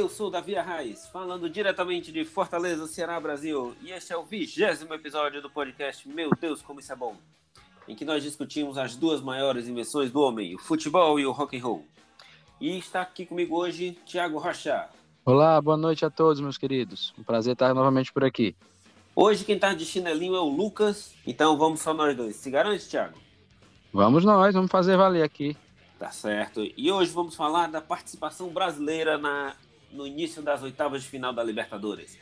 Eu sou Davi Arraes, falando diretamente de Fortaleza, Ceará, Brasil, e este é o vigésimo episódio do podcast Meu Deus, como isso é bom, em que nós discutimos as duas maiores invenções do homem, o futebol e o rock and roll. E está aqui comigo hoje Thiago Rocha. Olá, boa noite a todos, meus queridos. Um prazer estar novamente por aqui. Hoje quem está de chinelinho é o Lucas, então vamos só nós dois. Se garante, Thiago? Vamos nós, vamos fazer valer aqui. Tá certo. E hoje vamos falar da participação brasileira na, no início das oitavas de final da Libertadores.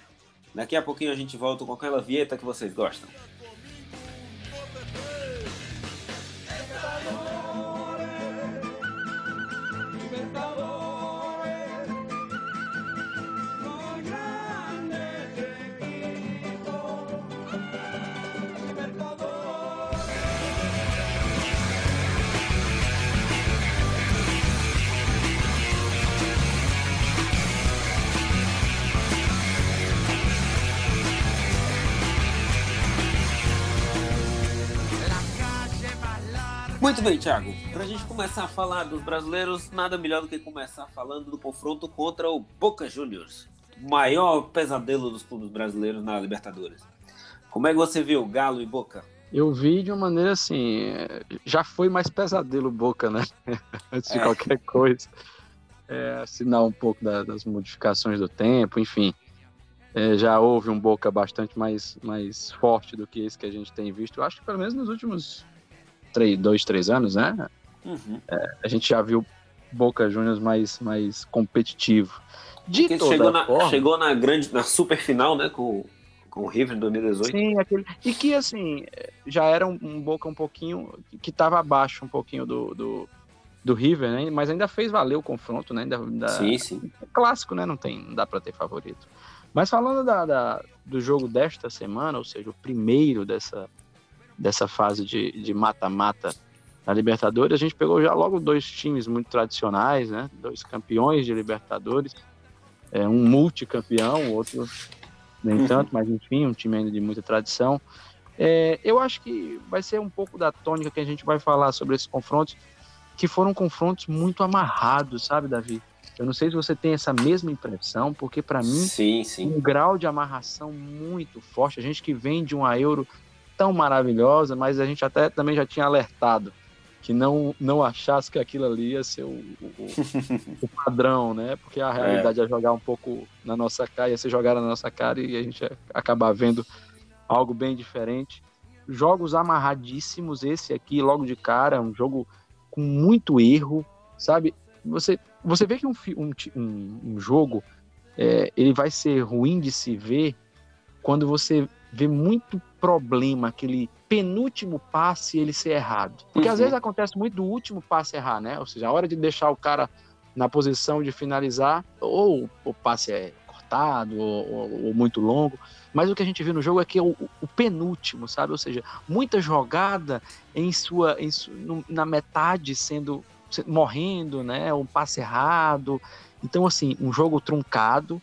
Daqui a pouquinho a gente volta com aquela vinheta que vocês gostam. Muito bem, Thiago. Para a gente começar a falar dos brasileiros, nada melhor do que começar falando do confronto contra o Boca Juniors, o maior pesadelo dos clubes brasileiros na Libertadores. Como é que você viu Galo e Boca? Eu vi de uma maneira assim, já foi mais pesadelo Boca, né? Antes de é. qualquer coisa. É, assinar um pouco da, das modificações do tempo, enfim. É, já houve um Boca bastante mais, mais forte do que esse que a gente tem visto. Eu acho que pelo menos nos últimos três, dois, três anos, né? Uhum. É, a gente já viu Boca Juniors mais, mais competitivo. De Porque toda chegou na, forma, chegou na grande, na super final, né? Com, com o River em 2018. Sim, aquele. E que assim, já era um, um Boca um pouquinho. que estava abaixo um pouquinho do, do, do, River, né? Mas ainda fez valer o confronto, né? Ainda, sim, sim. É clássico, né? Não tem, não dá para ter favorito. Mas falando da, da, do jogo desta semana, ou seja, o primeiro dessa, dessa fase de mata-mata na Libertadores, a gente pegou já logo dois times muito tradicionais, né? Dois campeões de Libertadores, é, um multicampeão, o outro nem uhum. tanto, mas enfim, um time ainda de muita tradição. É, eu acho que vai ser um pouco da tônica que a gente vai falar sobre esses confrontos, que foram confrontos muito amarrados, sabe, Davi? Eu não sei se você tem essa mesma impressão, porque para mim, sim, sim. um grau de amarração muito forte. A gente que vem de uma Euro tão maravilhosa, mas a gente até também já tinha alertado que não, não achasse que aquilo ali ia ser o, o, o padrão, né? Porque a realidade é. é jogar um pouco na nossa cara, ia ser jogar na nossa cara e a gente ia acabar vendo algo bem diferente. Jogos amarradíssimos, esse aqui logo de cara, um jogo com muito erro, sabe? Você, você vê que um, um, um jogo é, ele vai ser ruim de se ver quando você vê muito problema, aquele penúltimo passe ele ser errado. Porque uhum. às vezes acontece muito do último passe errar, né? Ou seja, a hora de deixar o cara na posição de finalizar, ou o passe é cortado, ou, ou, ou muito longo. Mas o que a gente viu no jogo é que é o, o penúltimo, sabe? Ou seja, muita jogada em sua, em su, na metade sendo morrendo, né? Um passe errado. Então, assim, um jogo truncado,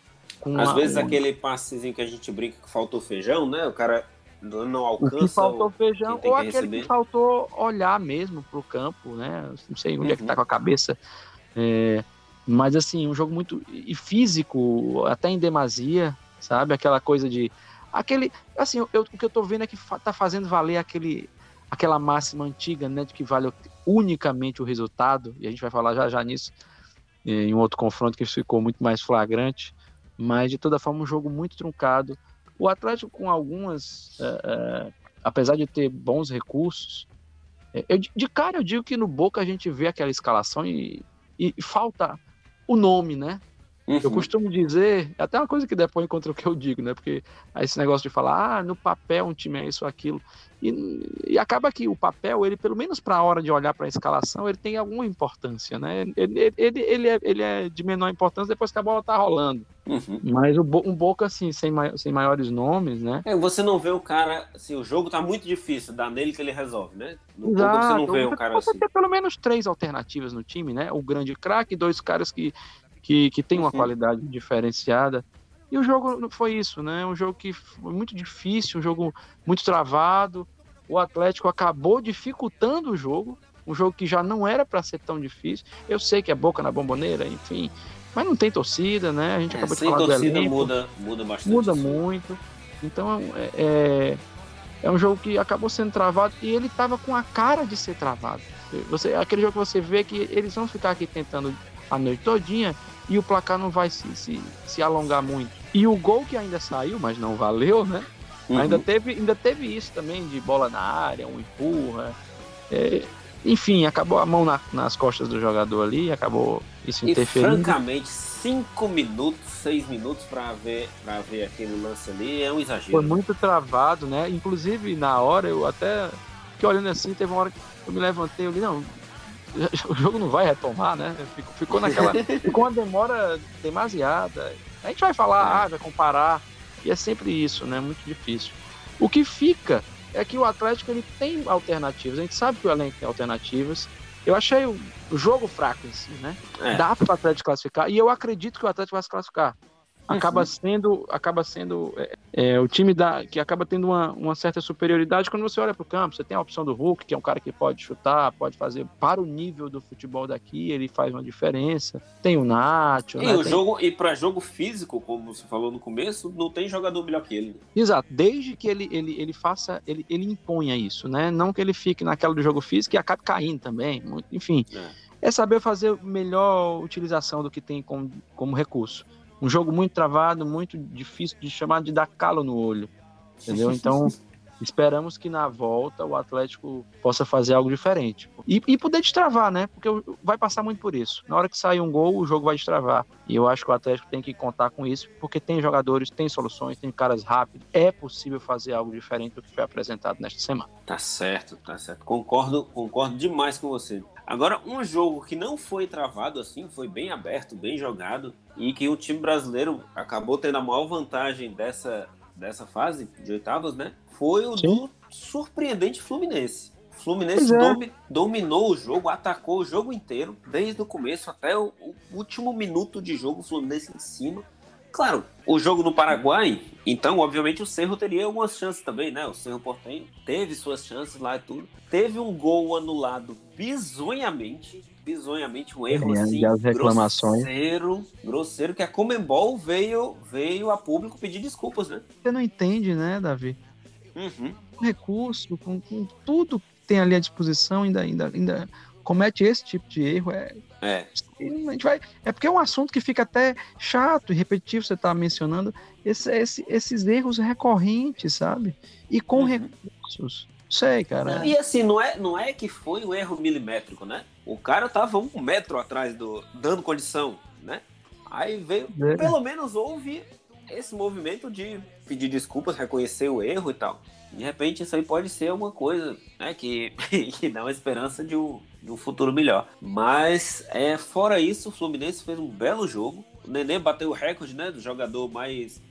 às vezes aquele passezinho que a gente brinca que faltou feijão, né? O cara não alcança. O que faltou feijão, ou aquele receber. que faltou olhar mesmo pro campo, né? Não sei onde uhum. é que tá com a cabeça. É, mas assim, um jogo muito. e físico, até em demasia, sabe? Aquela coisa de. Aquele. Assim, eu, o que eu tô vendo é que tá fazendo valer aquele, aquela máxima antiga, né? De que vale unicamente o resultado, e a gente vai falar já já nisso, em um outro confronto que ficou muito mais flagrante. Mas de toda forma, um jogo muito truncado. O Atlético, com algumas, é, é, apesar de ter bons recursos, é, eu, de cara eu digo que no Boca a gente vê aquela escalação e, e, e falta o nome, né? Uhum. Eu costumo dizer, é até uma coisa que depois contra o que eu digo, né? Porque esse negócio de falar, ah, no papel um time é isso ou aquilo. E, e acaba que o papel, ele, pelo menos para a hora de olhar para a escalação, ele tem alguma importância, né? Ele, ele, ele, é, ele é de menor importância depois que a bola tá rolando. Uhum. Mas o, um Boca, assim, sem, sem maiores nomes, né? É, você não vê o cara, assim, o jogo tá muito difícil, dá nele que ele resolve, né? No Exato. Boca você não vê o cara você assim. Tem pelo menos três alternativas no time, né? O grande craque, dois caras que que, que tem uma uhum. qualidade diferenciada. E o jogo foi isso, né? Um jogo que foi muito difícil, um jogo muito travado. O Atlético acabou dificultando o jogo, um jogo que já não era para ser tão difícil. Eu sei que é boca na bomboneira, enfim, Mas não tem torcida, né? A gente É, acabou de falar do torcida elenco. muda, muda bastante. muda muito. Então é, é, é um jogo que acabou sendo travado e ele tava com a cara de ser travado. Você, aquele jogo que você vê que eles vão ficar aqui tentando a noite todinha e o placar não vai se, se, se alongar muito. E o gol que ainda saiu, mas não valeu, né? Uhum. Ainda, teve, ainda teve isso também de bola na área, um empurra. É, enfim, acabou a mão na- nas costas do jogador ali, acabou isso E interferindo. francamente, cinco minutos, seis minutos pra ver, pra ver aquele lance ali é um exagero. Foi muito travado, né? Inclusive, na hora, eu até fiquei olhando assim, teve uma hora que eu me levantei, eu li, não, o jogo não vai retomar, né? Ficou, ficou naquela. ficou uma demora demasiada. A gente vai falar, ah, vai comparar, e é sempre isso, né? Muito difícil. O que fica é que o Atlético ele tem alternativas, a gente sabe que o elenco tem alternativas. Eu achei o, o jogo fraco em si, né? É. Dá para o Atlético classificar, e eu acredito que o Atlético vai se classificar. Acaba Uhum. sendo, acaba sendo é, é, o time da, que acaba tendo uma, uma certa superioridade quando você olha para o campo. Você tem a opção do Hulk, que é um cara que pode chutar, pode fazer para o nível do futebol daqui, ele faz uma diferença. Tem o Nacho, E, né? o Tem- jogo, e para jogo físico, como você falou no começo, não tem jogador melhor que ele. Exato, desde que ele, ele, ele faça, ele, ele imponha isso, né? Não que ele fique naquela do jogo físico e acabe caindo também. muito- enfim, É. é saber fazer melhor utilização do que tem como, como recurso. Um jogo muito travado, muito difícil de chamar de dar calo no olho, entendeu? Então, esperamos que na volta o Atlético possa fazer algo diferente. E, e poder destravar, né? Porque vai passar muito por isso. Na hora que sair um gol, o jogo vai destravar. E eu acho que o Atlético tem que contar com isso, porque tem jogadores, tem soluções, tem caras rápidos. É possível fazer algo diferente do que foi apresentado nesta semana. Tá certo, tá certo. Concordo, concordo demais com você. Agora, um jogo que não foi travado assim, foi bem aberto, bem jogado, e que o time brasileiro acabou tendo a maior vantagem dessa, dessa fase de oitavas, né? Foi o do surpreendente Fluminense. Fluminense é. domi- dominou o jogo, atacou o jogo inteiro, desde o começo até o, o último minuto de jogo, o Fluminense em cima. Claro, o jogo no Paraguai, então, obviamente, o Cerro teria algumas chances também, né? O Cerro Portenho teve suas chances lá e tudo. Teve um gol anulado bizonhamente, bizonhamente, um erro É, assim, e as reclamações. grosseiro, grosseiro, que a Comembol veio, veio a público pedir desculpas, né? Você não entende, né, Davi? Uhum. com recurso, com, com tudo que tem ali à disposição, ainda, ainda, ainda comete esse tipo de erro. É, É, a gente vai, é porque é um assunto que fica até chato e repetitivo, você está mencionando esse, esse- esses erros recorrentes, sabe? E com Uhum. recursos. Sei, cara. E assim, não é, não é que foi um erro milimétrico, né? O cara tava um metro atrás do dando condição, né? Aí veio, É. pelo menos houve esse movimento de pedir desculpas, reconhecer o erro e tal. De repente isso aí pode ser uma coisa, né, que, que dá uma esperança de um, de um futuro melhor. Mas é, fora isso, o Fluminense fez um belo jogo. O Nenê bateu o recorde, né, do jogador mais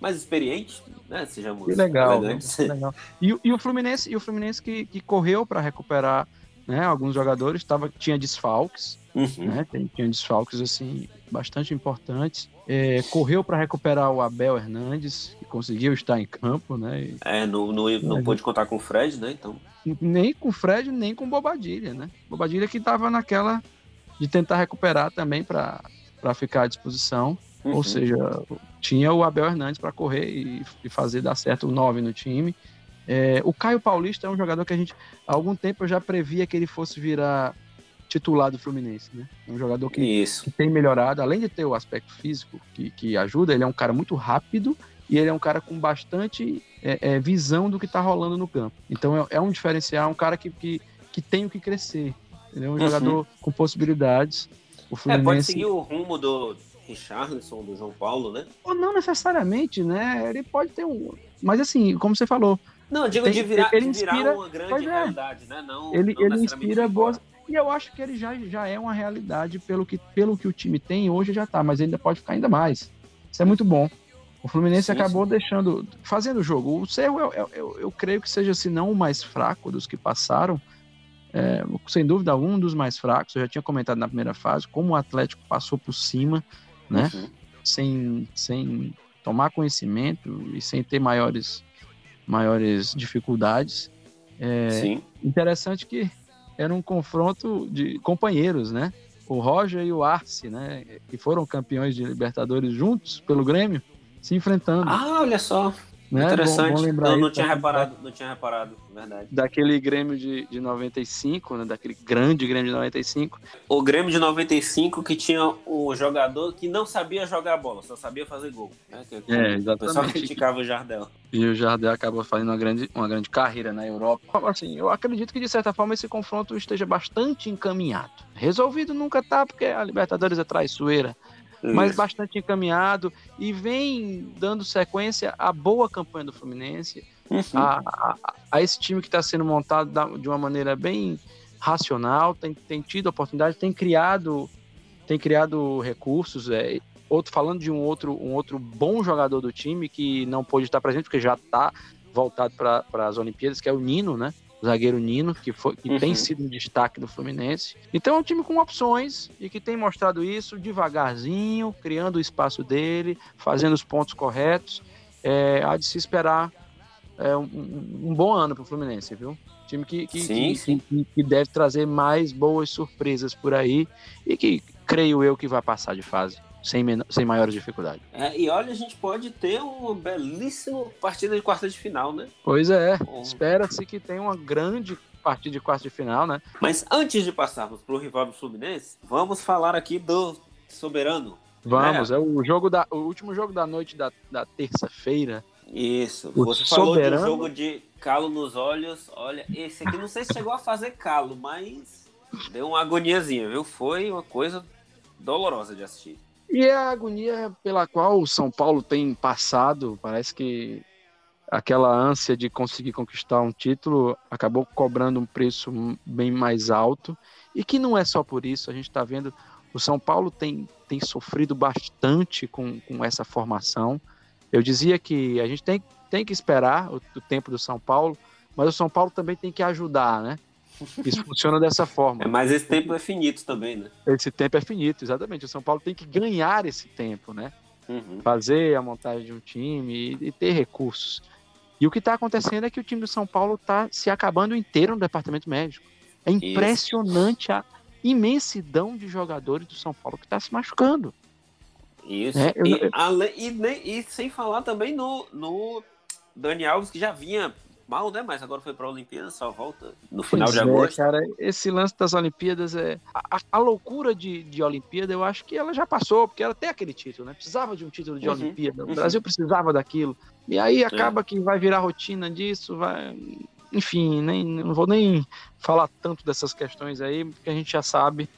mais experiente, né, sejamos Que legal, elegantes. Que legal. E, o- e o Fluminense, e o Fluminense que, que correu para recuperar né, alguns jogadores, tava, tinha desfalques, Uhum. né? Tinha desfalques assim bastante importantes. É, correu para recuperar o Abel Hernandes, que conseguiu estar em campo, né? E É, não, não, não pôde contar com o Fred, né? Então. nem com o Fred, nem com o Bobadilha, né? Bobadilha que estava naquela de tentar recuperar também para ficar à disposição. Uhum. Ou seja, tinha o Abel Hernandes para correr e, e fazer dar certo o 9 no time. É, o Caio Paulista é um jogador que a gente, há algum tempo, eu já previa que ele fosse virar titular do Fluminense, né? É um jogador que Isso. que tem melhorado, além de ter o aspecto físico que, que ajuda, ele é um cara muito rápido e ele é um cara com bastante é, é, visão do que está rolando no campo. Então é, é um diferencial, um cara que, que, que tem o que crescer. Ele é um Uhum. jogador com possibilidades. O É, Fluminense, pode seguir o rumo do Richarlison, do João Paulo, né? ou não necessariamente, né? Ele pode ter um. Mas assim, como você falou, Não, digo Tem- de virar, ele de virar inspira- uma grande é. realidade, né? Não, ele, não ele inspira boas. E eu acho que ele já, já é uma realidade pelo que, pelo que o time tem hoje já tá, mas ainda pode ficar ainda mais. Isso é muito bom. O Fluminense Sim, acabou deixando, fazendo o jogo. O Cerro, eu, eu, eu, eu creio que seja, se não o mais fraco dos que passaram, é, sem dúvida um dos mais fracos. Eu já tinha comentado na primeira fase como o Atlético passou por cima, né? Uhum. sem, sem tomar conhecimento e sem ter maiores, maiores dificuldades. É, Sim. Interessante que era um confronto de companheiros, né? o Roger e o Arce, né? Que foram campeões de Libertadores juntos pelo Grêmio, se enfrentando. Ah, olha só. Né? Interessante. Bom, bom lembrar não, não tinha reparado, não tinha reparado, verdade. Daquele Grêmio de, de 95, né? Daquele grande Grêmio de 95. O Grêmio de 95 que tinha o jogador que não sabia jogar bola, só sabia fazer gol. Né? Que, é, exatamente. O pessoal criticava o Jardel. E o Jardel acabou fazendo uma grande, uma grande carreira na Europa. Assim, eu acredito que de certa forma esse confronto esteja bastante encaminhado. Resolvido nunca tá, porque a Libertadores é traiçoeira mas bastante encaminhado e vem dando sequência à boa campanha do Fluminense, uhum. a, a, a, esse time que está sendo montado da, de uma maneira bem racional, tem, tem tido oportunidade, tem criado, tem criado recursos. É, outro falando de um outro, um outro bom jogador do time que não pôde estar presente porque já está voltado para as Olimpíadas, que é o Nino, né? Zagueiro Nino, que, foi, que uhum. tem sido um destaque do Fluminense. Então é um time com opções e que tem mostrado isso devagarzinho, criando o espaço dele, fazendo os pontos corretos. É, há de se esperar é, um, um, bom ano para o Fluminense, viu? Time que, que, sim, que, sim. que, que deve trazer mais boas surpresas por aí e que creio eu que vai passar de fase sem, sem maiores dificuldades. É, e olha, a gente pode ter uma belíssima partida de quarta de final, né? Pois é, espera-se que tenha uma grande partida de quarta de final, né? Mas antes de passarmos para o rival do Fluminense, vamos falar aqui do Soberano. Vamos, né? é o jogo da, o último jogo da noite da, da terça-feira. Isso, o você soberano... falou de um jogo de calo nos olhos. Olha, esse aqui não sei se chegou a fazer calo, mas deu uma agoniazinha, viu? Foi uma coisa dolorosa de assistir. E é a agonia pela qual o São Paulo tem passado, parece que aquela ânsia de conseguir conquistar um título acabou cobrando um preço bem mais alto e que não é só por isso, a gente está vendo o São Paulo tem, tem sofrido bastante com, com essa formação. Eu dizia que a gente tem, tem que esperar o, o tempo do São Paulo, mas o São Paulo também tem que ajudar, né? Isso funciona dessa forma. É, mas esse tempo é finito também, né? Esse tempo é finito, exatamente. O São Paulo tem que ganhar esse tempo, né? Uhum. Fazer a montagem de um time e, e ter recursos. E o que está acontecendo é que o time do São Paulo está se acabando inteiro no departamento médico. É impressionante Isso. a imensidão de jogadores do São Paulo que está se machucando. Isso. É, eu, e, ale, e, e, sem falar também no, no Dani Alves, que já vinha mal, né? Mas agora foi para a Olimpíada, só volta no final pois de é, agosto. cara, esse lance das Olimpíadas é. A, a, loucura de, de Olimpíada, eu acho que ela já passou, porque ela tem aquele título, né? Precisava de um título de uhum, Olimpíada. O uhum. Brasil precisava daquilo. E aí é. acaba é. que vai virar rotina disso, vai. Enfim, nem, não vou nem falar tanto dessas questões aí, porque a gente já sabe,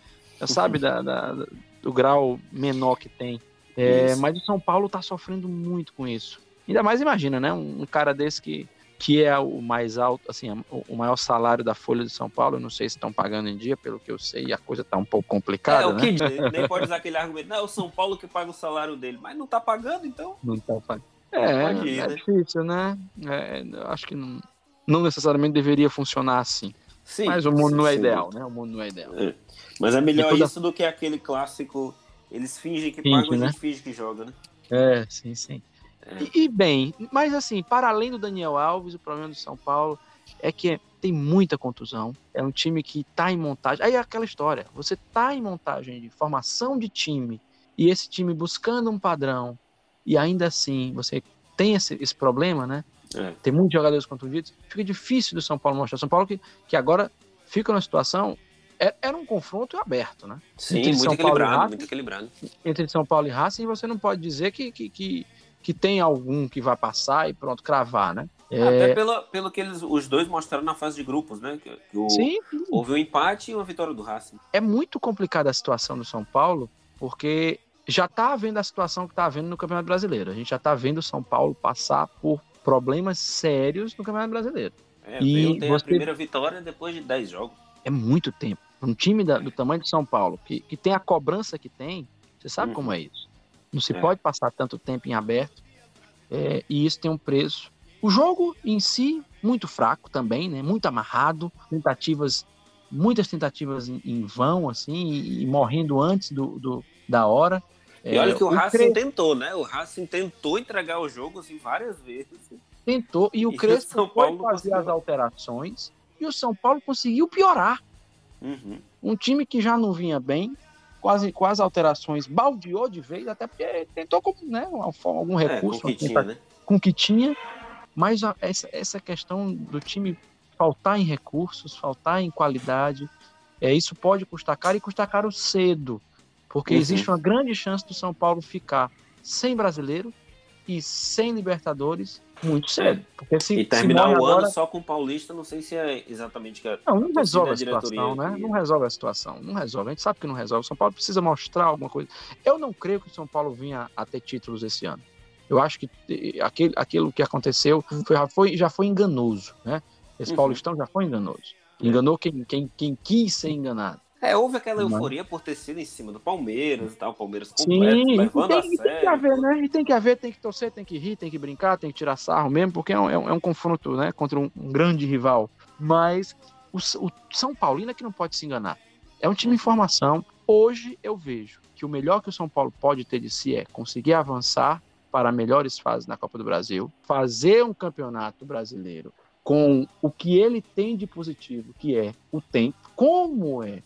já sabe uhum. da, da, do grau menor que tem. É, mas o São Paulo está sofrendo muito com isso. Ainda mais imagina, né? Um cara desse que que é o mais alto, assim, o maior salário da Folha de São Paulo. Eu não sei se estão pagando em dia, pelo que eu sei, a coisa está um pouco complicada. É, o que né? nem pode usar aquele argumento, não, é o São Paulo que paga o salário dele, mas não está pagando, então. Não está pagando. É, ir, é né? difícil, né? É, acho que não, não necessariamente deveria funcionar assim. Sim, mas o mundo sim, não é sim. ideal, né? O mundo não é ideal. É. Mas é melhor toda... isso do que aquele clássico. Eles fingem que Finge, pagam, né? a gente finge que joga, né? É, sim, sim. E, e, bem, mas assim, para além do Daniel Alves, o problema do São Paulo é que tem muita contusão. É um time que está em montagem. Aí é aquela história: você está em montagem de formação de time e esse time buscando um padrão e ainda assim você tem esse, esse problema, né? É. Tem muitos jogadores contundidos. Fica difícil do São Paulo mostrar. São Paulo que, que agora fica numa situação é, era um confronto aberto, né? Sim, entre muito São equilibrado, Racing, muito equilibrado. Entre São Paulo e Racing, você não pode dizer que, que, que, que tem algum que vai passar e pronto, cravar, né? É... Até pelo, pelo que eles, os dois mostraram na fase de grupos, né? Que, que o, sim, sim. Houve um empate e uma vitória do Racing. É muito complicada a situação do São Paulo, porque já está havendo a situação que está havendo no Campeonato Brasileiro. A gente já está vendo o São Paulo passar por problemas sérios no Campeonato Brasileiro. É, e tem você... a primeira vitória depois de 10 jogos. É muito tempo. Um time da, do tamanho de São Paulo, que, que tem a cobrança que tem, você sabe uhum. como é isso. Não se é. pode passar tanto tempo em aberto. É, e isso tem um preço. O jogo em si, muito fraco também, né? Muito amarrado, tentativas, muitas tentativas em, em vão, assim, e, e, morrendo antes do, do da hora. E olha é, que o, o Racing Cres... tentou, né? O Racing tentou entregar o jogo assim, várias vezes. Tentou, e o Crespo o foi fazer as alterações, e o São Paulo conseguiu piorar. Uhum. Um time que já não vinha bem, quase, quase alterações, baldeou de vez, até porque tentou com, né, algum recurso. É, com, que tinha, né? com o que tinha, mas a, essa, essa questão do time faltar em recursos, faltar em qualidade, é, isso pode custar caro e custar caro cedo, porque uhum. existe uma grande chance do São Paulo ficar sem brasileiro e sem Libertadores muito cedo. Porque se, e terminar o agora... ano só com o Paulista, não sei se é exatamente que Não, não resolve a, situação, né? Não resolve a situação. Não resolve. A gente sabe que não resolve. O São Paulo precisa mostrar alguma coisa. Eu não creio que o São Paulo vinha a ter títulos esse ano. Eu acho que aquele, aquilo que aconteceu foi, já, foi, já foi enganoso, né? Esse uhum. Paulistão já foi enganoso. Enganou quem, quem, quem quis ser enganado. É, houve aquela euforia por ter sido em cima do Palmeiras e tal, o Palmeiras completo, Sim, levando tem, a sério. Tem que haver, né? E tem que haver, tem que torcer, tem que rir, tem que brincar, tem que tirar sarro mesmo, porque é um, é um é confronto, né, contra um, um, grande rival. Mas o, o São Paulino é que não pode se enganar. É um time em formação. Hoje eu vejo que o melhor que o São Paulo pode ter de si é conseguir avançar para melhores fases na Copa do Brasil, fazer um campeonato brasileiro com o que ele tem de positivo, que é o tempo, como é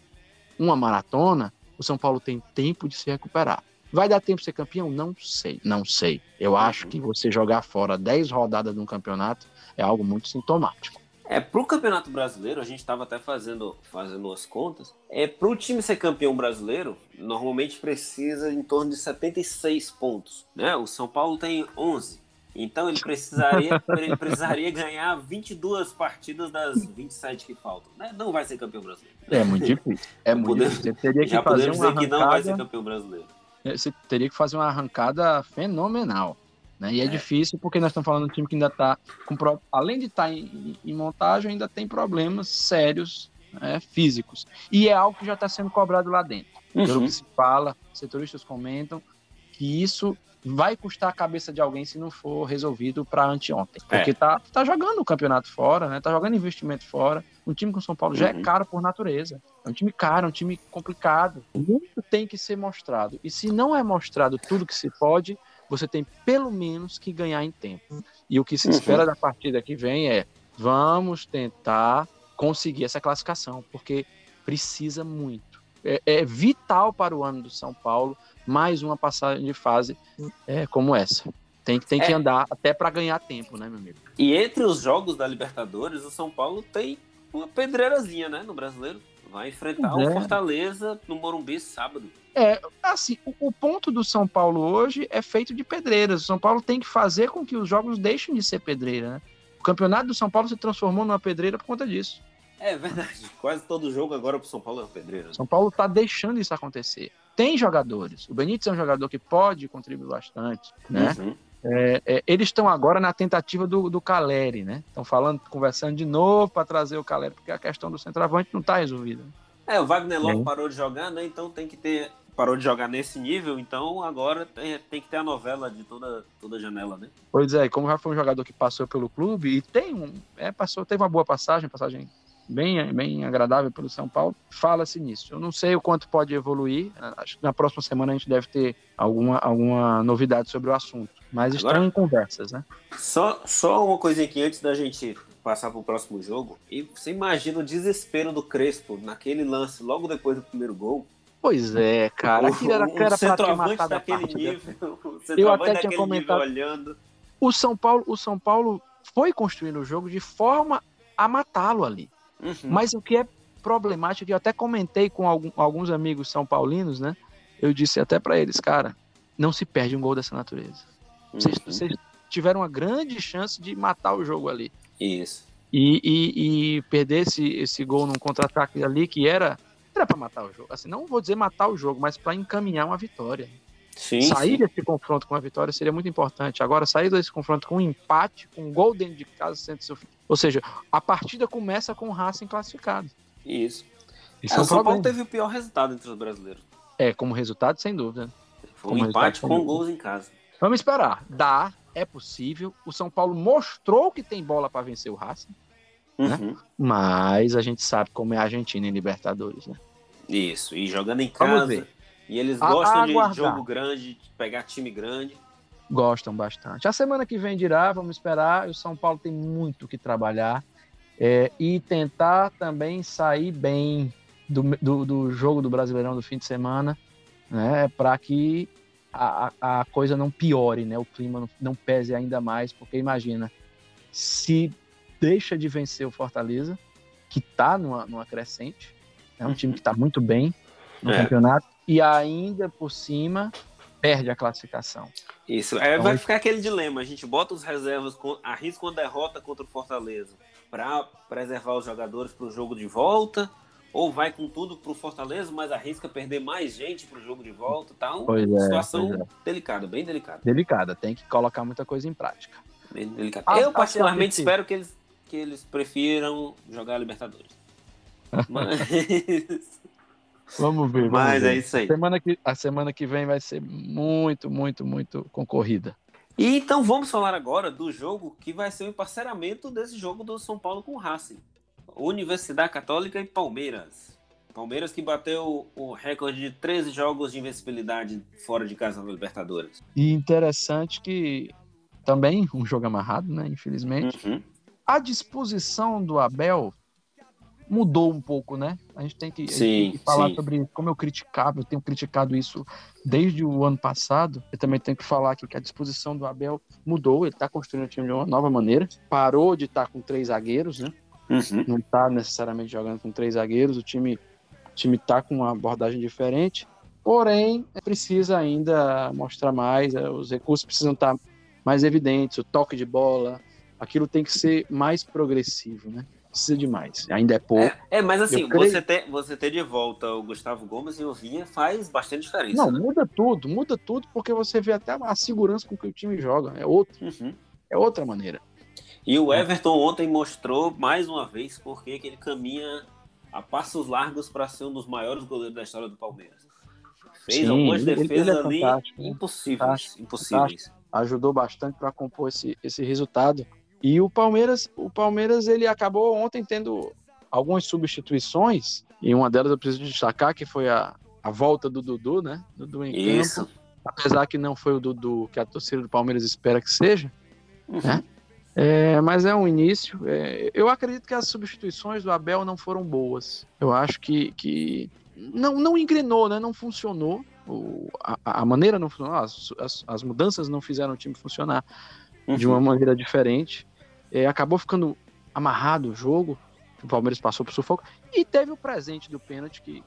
uma maratona, o São Paulo tem tempo de se recuperar. Vai dar tempo de ser campeão? Não sei, não sei. Eu acho que você jogar fora 10 rodadas de um campeonato é algo muito sintomático. É, pro Campeonato Brasileiro, a gente estava até fazendo, fazendo as contas. É, pro time ser campeão brasileiro, normalmente precisa em torno de 76 pontos. Né? O São Paulo tem 11. Então ele precisaria, ele precisaria ganhar 22 partidas das 27 que faltam. Né? Não vai ser campeão brasileiro. É muito difícil. É muito podemos, difícil. Você teria que já fazer uma arrancada, que não vai ser campeão brasileiro. É, você teria que fazer uma arrancada fenomenal. Né? E é, é, difícil porque nós estamos falando de um time que ainda está. Além de estar tá em, em, montagem, ainda tem problemas sérios né, físicos. E é algo que já está sendo cobrado lá dentro. Uhum. Pelo que se fala, setoristas comentam que isso vai custar a cabeça de alguém se não for resolvido para anteontem. É. Porque é. tá, tá jogando o campeonato fora, né? Tá jogando investimento fora. Um time com São Paulo uhum. já é uhum. caro por natureza. É um time caro, é um time complicado. Muito tem que ser mostrado. E se não é mostrado tudo que se pode, você tem pelo menos que ganhar em tempo. E o que se uhum. espera da partida que vem é vamos tentar conseguir essa classificação, porque precisa muito. É, é vital para o ano do São Paulo mais uma passagem de fase é, como essa. Tem, tem que é. andar até para ganhar tempo, né, meu amigo? E entre os jogos da Libertadores, o São Paulo tem uma pedreirazinha, né, no brasileiro. Vai enfrentar é. o Fortaleza no Morumbi sábado. É, assim, o, o, ponto do São Paulo hoje é feito de pedreiras. O São Paulo tem que fazer com que os jogos deixem de ser pedreira, né? O campeonato do São Paulo se transformou numa pedreira por conta disso. É verdade. Quase todo jogo agora pro São Paulo é uma pedreira. São Paulo tá deixando isso acontecer tem jogadores. O Benítez é um jogador que pode contribuir bastante, né? Uhum. É, é, eles estão agora na tentativa do, do Caleri, né? Estão falando, conversando de novo para trazer o Caleri, porque a questão do centroavante não está resolvida. É, o Wagner Love parou de jogar, né? Então tem que ter. Parou de jogar nesse nível, então agora tem, tem que ter a novela de toda, toda janela, né? Pois é, como já foi um jogador que passou pelo clube e tem um. É, passou, teve uma boa passagem, passagem bem, bem agradável pelo São Paulo, fala-se nisso. Eu não sei o quanto pode evoluir, acho que na próxima semana a gente deve ter alguma, alguma novidade sobre o assunto, mas Agora, estão em conversas, né? Só, só uma coisinha aqui antes da gente passar para o próximo jogo, e você imagina o desespero do Crespo naquele lance logo depois do primeiro gol. Pois é, cara. Aquilo era, era para ter matado daquele nível, o Eu até tinha comentado. Olhando. O São Paulo, o São Paulo foi construindo o jogo de forma a matá-lo ali. Uhum. Mas o que é problemático, eu até comentei com alguns amigos são paulinos, né? Eu disse até para eles, cara, não se perde um gol dessa natureza. Uhum. Vocês, vocês, tiveram uma grande chance de matar o jogo ali. Isso. E, e, e perder esse, esse gol num contra-ataque ali que era era para matar o jogo. Assim, não vou dizer matar o jogo, mas para encaminhar uma vitória. Sim, sair sim. desse confronto com a vitória seria muito importante. Agora, sair desse confronto com um empate, com um gol dentro de casa, sendo seu ou seja, a partida começa com o Racing classificado. Isso. Isso é, é o São Paulo teve o pior resultado entre os brasileiros. É, como resultado, sem dúvida. Foi um como empate com gols em casa. Vamos esperar. Dá, é possível. O São Paulo mostrou que tem bola para vencer o Racing. Né? Uhum. Né? Mas a gente sabe como é a Argentina em Libertadores, né? Isso, e jogando em casa. E eles gostam de jogo grande, de pegar time grande. Gostam bastante. A semana que vem dirá, vamos esperar. O São Paulo tem muito que trabalhar é, e tentar também sair bem do, do, do jogo do Brasileirão do fim de semana, né, para que a, a coisa não piore, né, o clima não, não pese ainda mais, porque imagina, se deixa de vencer o Fortaleza, que está numa, numa crescente, é um time que está muito bem no é. campeonato, e ainda por cima perde a classificação. Isso, é, então, vai ficar aquele dilema, a gente bota os reservas, arrisca uma derrota contra o Fortaleza para preservar os jogadores para o jogo de volta, ou vai com tudo para o Fortaleza, mas arrisca perder mais gente para o jogo de volta, tá? Uma pois é, situação é. delicada, bem delicada. Delicada, tem que colocar muita coisa em prática. Bem delicada. Ah, Eu particularmente espero que eles, que eles prefiram jogar Libertadores. mas... Vamos ver. Vamos mas ver. é isso aí. A semana, que, a semana que vem vai ser muito, muito, muito concorrida. E então vamos falar agora do jogo que vai ser o emparceramento desse jogo do São Paulo com o Racing. Universidade Católica e Palmeiras. Palmeiras que bateu o recorde de 13 jogos de invencibilidade fora de casa na Libertadores. E interessante que também um jogo amarrado, né? Infelizmente. Uhum. A disposição do Abel mudou um pouco, né? A gente tem que, sim, tem que falar sim. sobre como eu criticava, eu tenho criticado isso desde o ano passado. Eu também tenho que falar aqui que a disposição do Abel mudou, ele está construindo o time de uma nova maneira. Parou de estar tá com três zagueiros, né? Uhum. Não está necessariamente jogando com três zagueiros, o time o time está com uma abordagem diferente, porém precisa ainda mostrar mais, é, os recursos precisam estar tá mais evidentes, o toque de bola, aquilo tem que ser mais progressivo, né? Precisa de mais, ainda é pouco. É, é mas assim, você, ter, você ter de volta o Gustavo Gomes e o Vinha faz bastante diferença. Não, né? muda tudo, muda tudo, porque você vê até a segurança com que o time joga, é outro, uhum. é outra maneira. E o Everton ontem mostrou mais uma vez porque ele caminha a passos largos para ser um dos maiores goleiros da história do Palmeiras. Fez Sim, algumas defesas ele é ali né? impossíveis, impossíveis. Ajudou bastante para compor esse, esse resultado. E o Palmeiras, o Palmeiras ele acabou ontem tendo algumas substituições e uma delas eu preciso destacar que foi a, a volta do Dudu, né? Dudu em Isso. campo. Apesar que não foi o Dudu que a torcida do Palmeiras espera que seja, uhum. né? É, mas é um início. É, eu acredito que as substituições do Abel não foram boas. Eu acho que, que não, não engrenou, né? não funcionou. O, a, a, maneira não funcionou, as, as, as, mudanças não fizeram o time funcionar uhum. de uma maneira diferente. É, acabou ficando amarrado o jogo. O Palmeiras passou por sufoco. E teve o presente do pênalti que.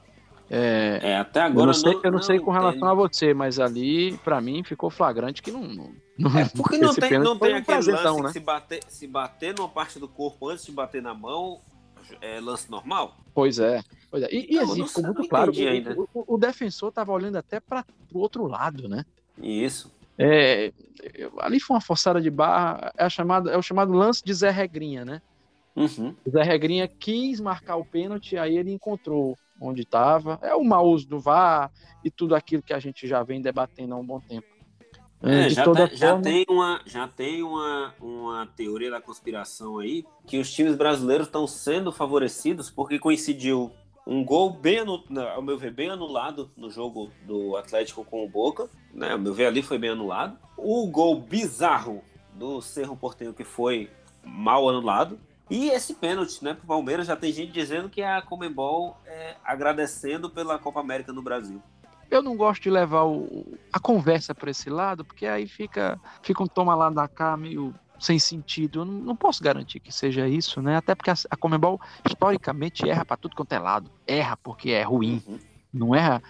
É, é até agora. Eu não sei, não, eu não sei com relação tem. a você, mas ali, para mim, ficou flagrante que não, não é porque não tem, não tem aquele lance né? se, bater, se bater numa parte do corpo antes de bater na mão, é lance normal? Pois é. Pois é. E, e assim, ficou muito claro que o, o, o, defensor estava olhando até para o outro lado, né? Isso. É, ali foi uma forçada de barra, é, chamada, é o chamado lance de Zé Regrinha, né? Uhum. Zé Regrinha quis marcar o pênalti, aí ele encontrou onde estava. É o mau uso do VAR e tudo aquilo que a gente já vem debatendo há um bom tempo. É, já, tá, já, tem uma, já tem uma, uma teoria da conspiração aí que os times brasileiros estão sendo favorecidos porque coincidiu um gol bem anulado, ao meu ver, bem anulado no jogo do Atlético com o Boca, né? Ao meu ver, ali foi bem anulado. O gol bizarro do Cerro Porteiro que foi mal anulado. E esse pênalti, né, pro Palmeiras, já tem gente dizendo que a Comembol é, agradecendo pela Copa América no Brasil. Eu não gosto de levar o, a conversa para esse lado, porque aí fica, fica um toma lá da cá meio sem sentido. Eu não, não, posso garantir que seja isso, né? Até porque a, a Comembol historicamente erra para tudo quanto é lado. Erra porque é ruim. Uhum. Não erra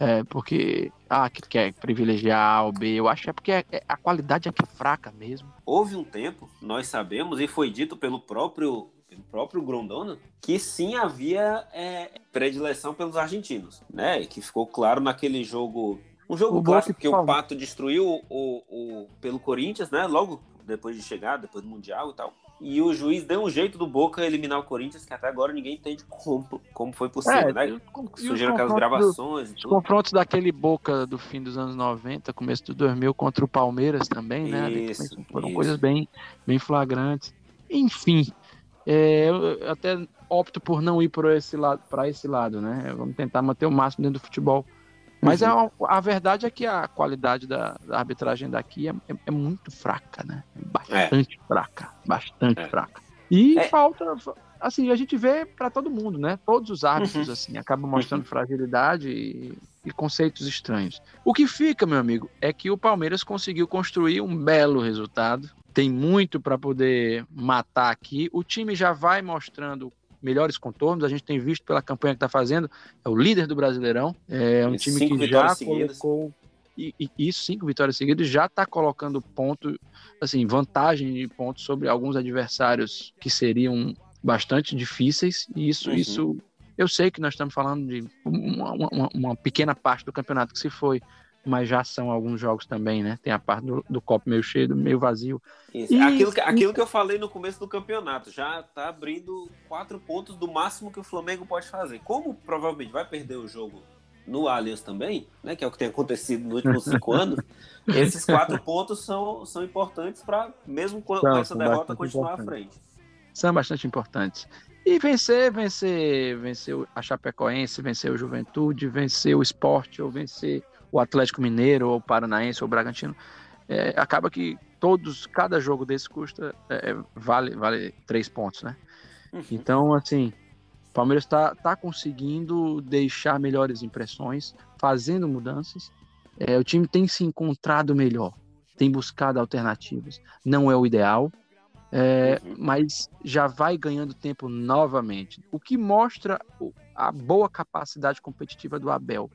é, porque ah, que quer privilegiar ou B. Eu acho que é porque é, a qualidade é que é fraca mesmo. Houve um tempo, nós sabemos, e foi dito pelo próprio pelo próprio Grondona, que sim havia é, predileção pelos argentinos, né? E que ficou claro naquele jogo. Um jogo o clássico que o Pato destruiu o, o, pelo Corinthians, né? Logo depois de chegar, depois do Mundial e tal. E o juiz deu um jeito do Boca eliminar o Corinthians, que até agora ninguém entende como, como foi possível, é, né? Surgiram aquelas gravações. Do, os confrontos daquele Boca do fim dos anos 90, começo do 2000 contra o Palmeiras também, né? Isso, foram isso. coisas bem, bem flagrantes. Enfim, é, eu até opto por não ir para esse lado, para esse lado, né? Vamos tentar manter o máximo dentro do futebol. Mas uhum. é, a verdade é que a qualidade da, da arbitragem daqui é, é, é, muito fraca, né? Bastante é. fraca, bastante é. fraca. E falta assim, a gente vê para todo mundo, né? Todos os árbitros, uhum. assim, acabam mostrando uhum. fragilidade e, e, conceitos estranhos. O que fica, meu amigo, é que o Palmeiras conseguiu construir um belo resultado. Tem muito para poder matar aqui. O time já vai mostrando melhores contornos. A gente tem visto pela campanha que está fazendo, é o líder do Brasileirão. É um e time que já seguidas. colocou e, e, isso, cinco vitórias seguidas, já está colocando ponto, assim, vantagem de pontos sobre alguns adversários que seriam bastante difíceis. E isso, uhum. isso eu sei que nós estamos falando de uma, uma, uma, pequena parte do campeonato que se foi, mas já são alguns jogos também, né? Tem a parte do, do copo meio cheio, do meio vazio. Isso. E, aquilo, que, aquilo que eu falei no começo do campeonato, já está abrindo quatro pontos do máximo que o Flamengo pode fazer. Como provavelmente vai perder o jogo no Allianz também, né, que é o que tem acontecido nos últimos cinco anos, esses quatro pontos são, são importantes para, mesmo com, são, essa derrota, continuar à frente. São bastante importantes. E vencer, vencer, vencer a Chapecoense, vencer o Juventude, vencer o Esporte, ou vencer o Atlético Mineiro, ou o Paranaense, ou o Bragantino, é, acaba que todos, cada jogo desse custa, é, vale, vale três pontos, né? Uhum. Então, assim, o Palmeiras está tá conseguindo deixar melhores impressões, fazendo mudanças. É, o time tem se encontrado melhor, tem buscado alternativas. Não é o ideal, é, uhum. mas já vai ganhando tempo novamente. O que mostra a boa capacidade competitiva do Abel.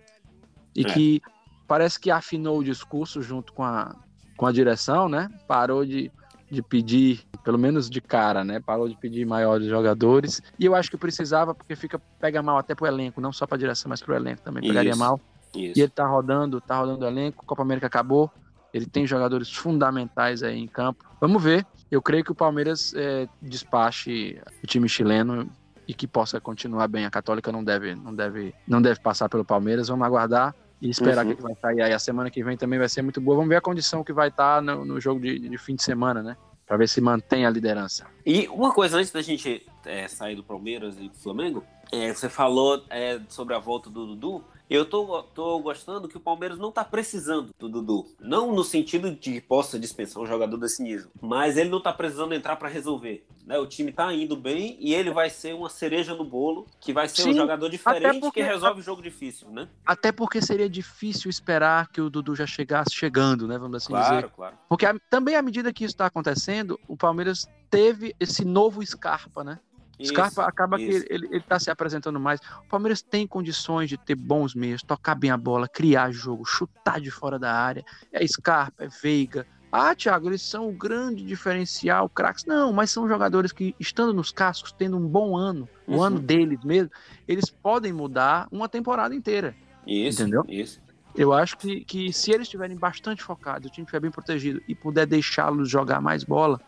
E é. que parece que afinou o discurso junto com a, com a direção, né? Parou de de pedir, pelo menos de cara, né? Parou de pedir maiores jogadores. E eu acho que precisava, porque fica pega mal até pro elenco, não só pra direção, mas pro elenco também. Pegaria Isso. mal. Isso. E ele tá rodando, tá rodando o elenco, Copa América acabou. Ele tem jogadores fundamentais aí em campo. Vamos ver. Eu creio que o Palmeiras é, despache o time chileno e que possa continuar bem. A Católica não deve, não deve, não deve passar pelo Palmeiras. Vamos aguardar e esperar uhum. que vai sair aí. A semana que vem também vai ser muito boa. Vamos ver a condição que vai estar tá no, no jogo de, de, fim de semana, né? Para ver se mantém a liderança. E uma coisa antes da gente é, sair do Palmeiras e do Flamengo, é, você falou é, sobre a volta do Dudu. Eu tô, tô gostando que o Palmeiras não tá precisando do Dudu. Não no sentido de que possa dispensar um jogador desse nível, mas ele não tá precisando entrar para resolver. Né? O time tá indo bem e ele vai ser uma cereja no bolo, que vai ser Sim, um jogador diferente porque, que resolve o jogo difícil, né? Até porque seria difícil esperar que o Dudu já chegasse chegando, né? Vamos assim claro, dizer. Claro, Porque a, também à medida que isso está acontecendo, o Palmeiras teve esse novo Scarpa, né? Scarpa acaba isso. que ele, ele tá se apresentando mais. O Palmeiras tem condições de ter bons meios, tocar bem a bola, criar jogo, chutar de fora da área. É Scarpa, é Veiga. Ah, Thiago, eles são o grande diferencial, craques. Não, mas são jogadores que, estando nos cascos, tendo um bom ano, o uhum. ano deles mesmo, eles podem mudar uma temporada inteira. Isso, entendeu? Isso. Eu acho que, que se eles estiverem bastante focados, o time estiver bem protegido e puder deixá-los jogar mais bola,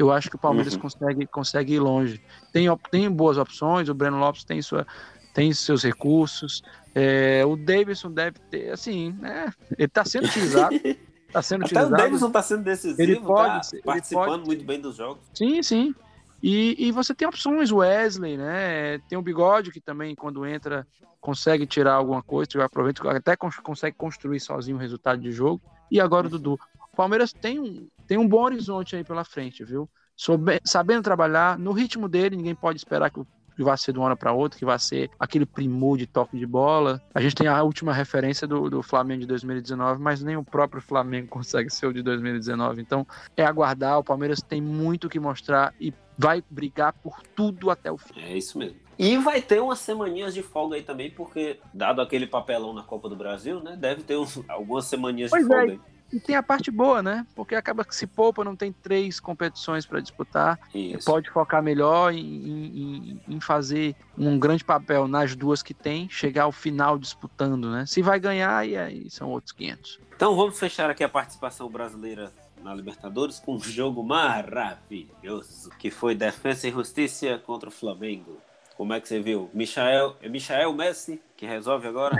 eu acho que o Palmeiras uhum. consegue, consegue ir longe. Tem, tem boas opções, o Breno Lopes tem, sua, tem seus recursos, é, o Davidson deve ter, assim, né, ele está sendo utilizado. Tá sendo Até utilizado. o Davidson está sendo decisivo, ele pode, tá participando pode... muito bem dos jogos. Sim, sim. E, e você tem opções, Wesley, né? Tem o Bigode, que também, quando entra, consegue tirar alguma coisa, tirar proveito, até consegue construir sozinho o resultado de jogo. E agora o Dudu. O Palmeiras tem um, tem um bom horizonte aí pela frente, viu? Soube, sabendo trabalhar, no ritmo dele, ninguém pode esperar que que vai ser de uma hora para outra, que vai ser aquele primor de toque de bola. A gente tem a última referência do, do, Flamengo de 2019, mas nem o próprio Flamengo consegue ser o de 2019. Então é aguardar. O Palmeiras tem muito que mostrar e vai brigar por tudo até o fim. É isso mesmo. E vai ter umas semaninhas de folga aí também, porque, dado aquele papelão na Copa do Brasil, né? Deve ter uns, algumas semaninhas pois de folga é. aí. E tem a parte boa, né? Porque acaba que se poupa, não tem três competições para disputar. Isso. Pode focar melhor em, em, em, fazer um grande papel nas duas que tem, chegar ao final disputando, né? Se vai ganhar, e aí são outros 500. Então vamos fechar aqui a participação brasileira na Libertadores com um jogo maravilhoso, que foi Defesa e Justiça contra o Flamengo. Como é que você viu? Michael, é Michael Messi que resolve agora?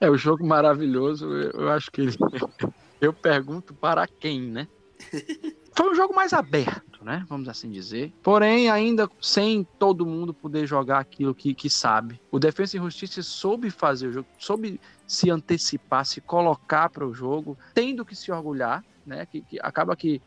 É, o jogo maravilhoso, eu acho que ele... eu pergunto para quem, né? Foi um jogo mais aberto, né? Vamos assim dizer. Porém, ainda sem todo mundo poder jogar aquilo que, que sabe. O Defesa e Justiça soube fazer o jogo, soube se antecipar, se colocar para o jogo, tendo que se orgulhar, né? Que, que acaba que,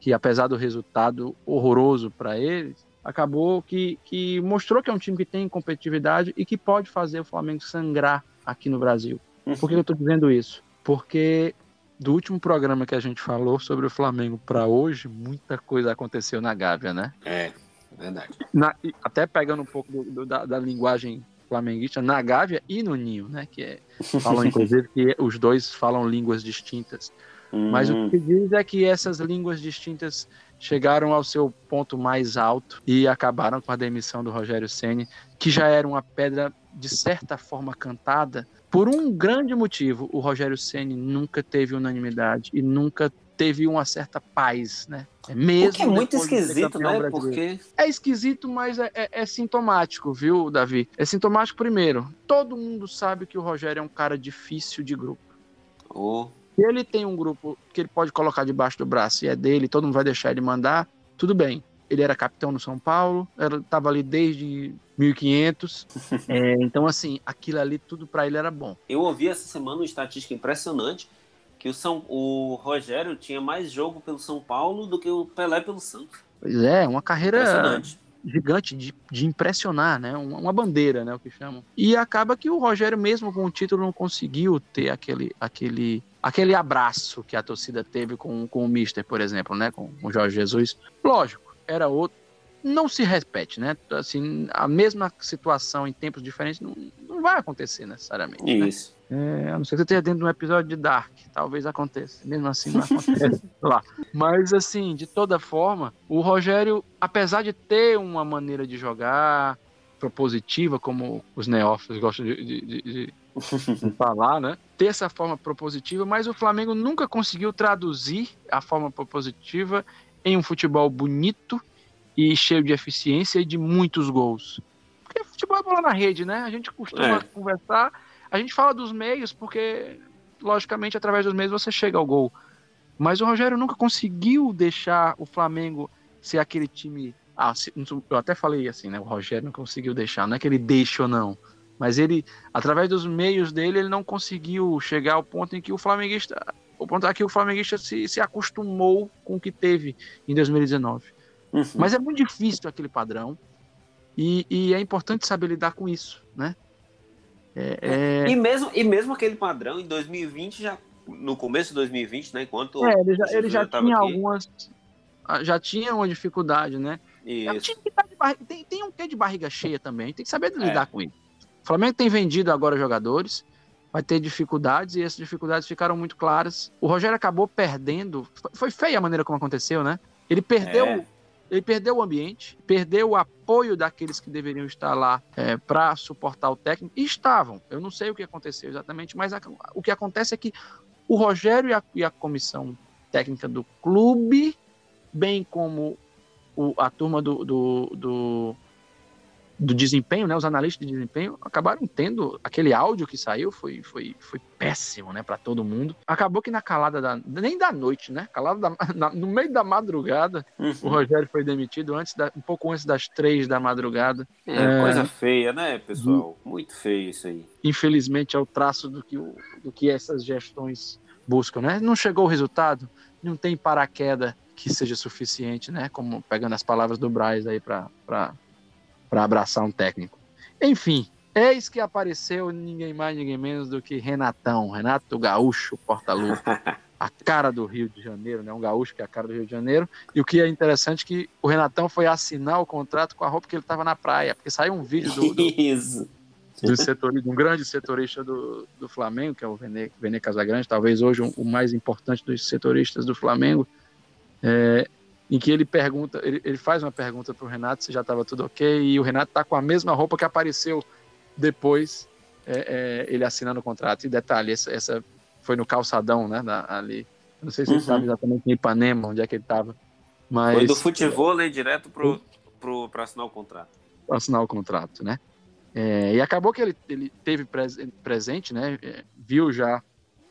que apesar do resultado horroroso para eles, acabou que, que mostrou que é um time que tem competitividade e que pode fazer o Flamengo sangrar aqui no Brasil. Por que eu estou dizendo isso? Porque do último programa que a gente falou sobre o Flamengo para hoje, muita coisa aconteceu na Gávea, né? É, verdade. Na, até pegando um pouco do, do, da, da, linguagem flamenguista, na Gávea e no Ninho, né? Que é, falam, inclusive, que os dois falam línguas distintas. Mas o hum. que diz é que essas línguas distintas chegaram ao seu ponto mais alto e acabaram com a demissão do Rogério Ceni, que já era uma pedra de certa forma cantada por um grande motivo. O Rogério Ceni nunca teve unanimidade e nunca teve uma certa paz, né? É mesmo. que é muito esquisito, né? Brasileiro. Porque é esquisito, mas é, é, é, sintomático, viu, Davi? É sintomático primeiro. Todo mundo sabe que o Rogério é um cara difícil de grupo. Oh. Se ele tem um grupo que ele pode colocar debaixo do braço e é dele, todo mundo vai deixar ele mandar, tudo bem. Ele era capitão no São Paulo, estava ali desde 1500. é, então, assim, aquilo ali, tudo para ele era bom. Eu ouvi essa semana uma estatística impressionante que o, São, o Rogério tinha mais jogo pelo São Paulo do que o Pelé pelo Santos. Pois é, uma carreira gigante de, de impressionar, né? Uma, uma, bandeira, né? O que chamam. E acaba que o Rogério, mesmo com o título, não conseguiu ter aquele, aquele, aquele abraço que a torcida teve com, com o Mister, por exemplo, né? Com o Jorge Jesus. Lógico, era outro. Não se repete, né? Assim, a mesma situação em tempos diferentes não, não vai acontecer necessariamente. Né? Isso. Né? É, a não ser que você esteja dentro de um episódio de Dark, talvez aconteça. Mesmo assim, não acontece lá. Mas, assim, de toda forma, o Rogério, apesar de ter uma maneira de jogar propositiva, como os neófitos gostam de, de, de falar, né? Ter essa forma propositiva, mas o Flamengo nunca conseguiu traduzir a forma propositiva em um futebol bonito e cheio de eficiência e de muitos gols. Porque futebol é bola na rede, né? A gente costuma é. conversar a gente fala dos meios porque, logicamente, através dos meios você chega ao gol. Mas o Rogério nunca conseguiu deixar o Flamengo ser aquele time. Ah, eu até falei assim, né? O Rogério não conseguiu deixar. Não é que ele deixa ou não. Mas ele, através dos meios dele, ele não conseguiu chegar ao ponto em que o flamenguista. O ponto é que o flamenguista se, se acostumou com o que teve em 2019. Uhum. Mas é muito difícil aquele padrão. E, e, é importante saber lidar com isso, né? É, é... E, mesmo, e mesmo aquele padrão em 2020, já no começo de 2020, né? Enquanto é, ele já, ele já tinha aqui... algumas. Ah, já tinha uma dificuldade, né? Isso. Tá barriga, tem, tem um quê de barriga cheia também, tem que saber lidar é. com isso. O Flamengo tem vendido agora jogadores, vai ter dificuldades e essas dificuldades ficaram muito claras. O Rogério acabou perdendo. Foi feia a maneira como aconteceu, né? Ele perdeu é. Ele perdeu o ambiente, perdeu o apoio daqueles que deveriam estar lá é, para suportar o técnico, e estavam. Eu não sei o que aconteceu exatamente, mas a, o que acontece é que o Rogério e a, e a comissão técnica do clube, bem como o, a turma do, do, do do desempenho, né? Os analistas de desempenho acabaram tendo aquele áudio que saiu foi foi, foi péssimo, né? Para todo mundo. Acabou que na calada da nem da noite, né? Calada da, na, no meio da madrugada, uhum. o Rogério foi demitido antes da, um pouco antes das três da madrugada. É, é coisa feia, né, pessoal? Uhum. Muito feio isso aí. Infelizmente é o traço do que o, do que essas gestões buscam, né? Não chegou o resultado, não tem paraquedas que seja suficiente, né? Como pegando as palavras do Braz aí para para abraçar um técnico. Enfim, eis que apareceu ninguém mais, ninguém menos do que Renatão, Renato Gaúcho Portalupe, a cara do Rio de Janeiro, né? Um gaúcho que é a cara do Rio de Janeiro. E o que é interessante é que o Renatão foi assinar o contrato com a roupa que ele estava na praia, porque saiu um vídeo do, do, Isso. do setorista, um grande setorista do, do Flamengo, que é o Vene, Vene Casagrande, talvez hoje o mais importante dos setoristas do Flamengo. É, em que ele pergunta, ele, ele faz uma pergunta para o Renato se já estava tudo ok, e o Renato está com a mesma roupa que apareceu depois é, é, ele assinando o contrato. E detalhe, essa, essa foi no calçadão, né, na, ali. Não sei se uhum. sabe exatamente em Ipanema, onde é que ele estava. Mas, foi do futebol é, direto para assinar o contrato. Para assinar o contrato, né? É, e acabou que ele, ele teve presente, né? É, viu já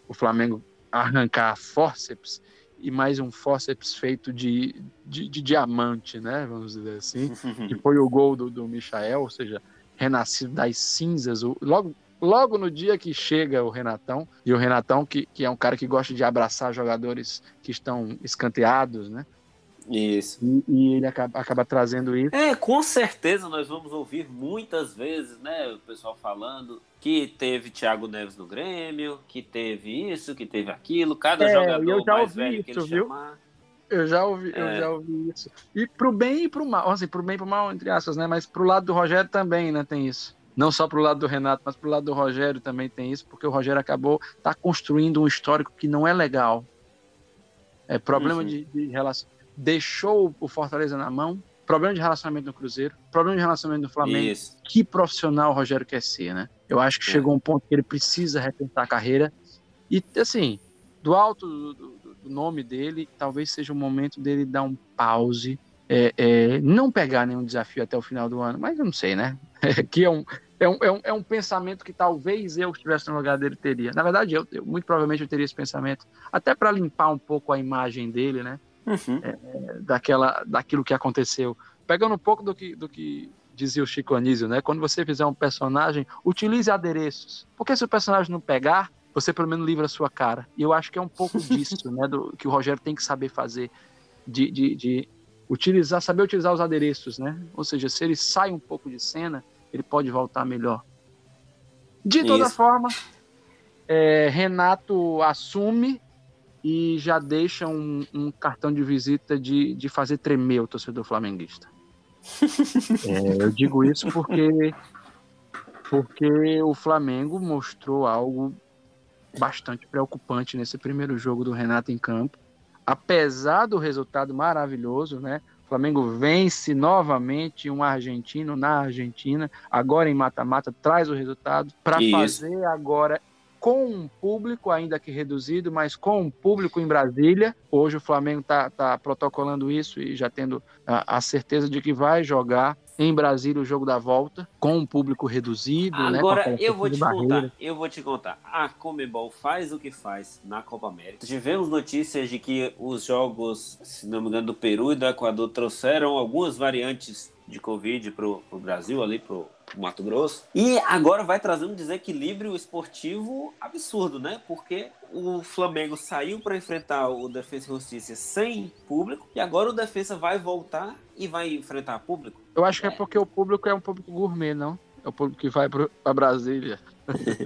o Flamengo arrancar forceps e mais um fórceps feito de, de, de, diamante, né? Vamos dizer assim. que foi o gol do, do Michael, ou seja, renascido das cinzas. O, logo, logo no dia que chega o Renatão, e o Renatão, que, que é um cara que gosta de abraçar jogadores que estão escanteados, né? Isso. E, e ele acaba, acaba trazendo isso. É, com certeza nós vamos ouvir muitas vezes, né, o pessoal falando que teve Thiago Neves no Grêmio, que teve isso, que teve aquilo, cada É, jogador eu já mais ouvi velho que ele isso, viu? chamar. Eu já ouvi, eu É. já ouvi isso. E pro bem e pro mal, assim, pro bem e pro mal, entre aspas, né? Mas pro lado do Rogério também, né, tem isso. Não só pro lado do Renato, mas pro lado do Rogério também tem isso, porque o Rogério acabou tá construindo um histórico que não é legal. É problema Uhum. de, de relação. Deixou o Fortaleza na mão, problema de relacionamento no Cruzeiro, problema de relacionamento no Flamengo. Isso. Que profissional o Rogério quer ser, né? Eu acho que É. chegou um ponto que ele precisa repensar a carreira. E, assim, do alto do, do- do nome dele, talvez seja o momento dele dar um pause. é, é, não pegar nenhum desafio até o final do ano, mas eu não sei, né? que é um, é, um, é, um, é um pensamento que talvez eu, que estivesse no lugar dele, teria. Na verdade, eu, eu- muito provavelmente eu teria esse pensamento, até para limpar um pouco a imagem dele, né? Uhum. daquela, daquilo que aconteceu. Pegando um pouco do que, do que dizia o Chico Anísio, né? Quando você fizer um personagem, utilize adereços. Porque se o personagem não pegar, você pelo menos livra a sua cara. E eu acho que é um pouco disso, né? Do, que o Rogério tem que saber fazer. De, de, de utilizar, saber utilizar os adereços, né? Ou seja, se ele sai um pouco de cena, ele pode voltar melhor. De toda Isso. forma, é, Renato assume e já deixa um, um cartão de visita de, de fazer tremer o torcedor flamenguista. É, eu digo isso porque, porque o Flamengo mostrou algo bastante preocupante nesse primeiro jogo do Renato em campo. Apesar do resultado maravilhoso, né? O Flamengo vence novamente um argentino na Argentina, agora em mata-mata, traz o resultado para fazer agora com um público, ainda que reduzido, mas com um público em Brasília. Hoje o Flamengo está tá protocolando isso e já tendo a, a certeza de que vai jogar em Brasília o jogo da volta, com um público reduzido. né, Agora, aquela eu vou te barreira. contar, eu vou te contar. A Comebol faz o que faz na Copa América. Tivemos notícias de que os jogos, se não me engano, do Peru e do Equador trouxeram algumas variantes de Covid pro, pro Brasil, ali pro Mato Grosso. E agora vai trazer um desequilíbrio esportivo absurdo, né? Porque o Flamengo saiu para enfrentar o Defensa e Justiça sem público e agora o Defensa vai voltar e vai enfrentar público. Eu acho que é porque o público é um público gourmet, não? É o público que vai para Brasília.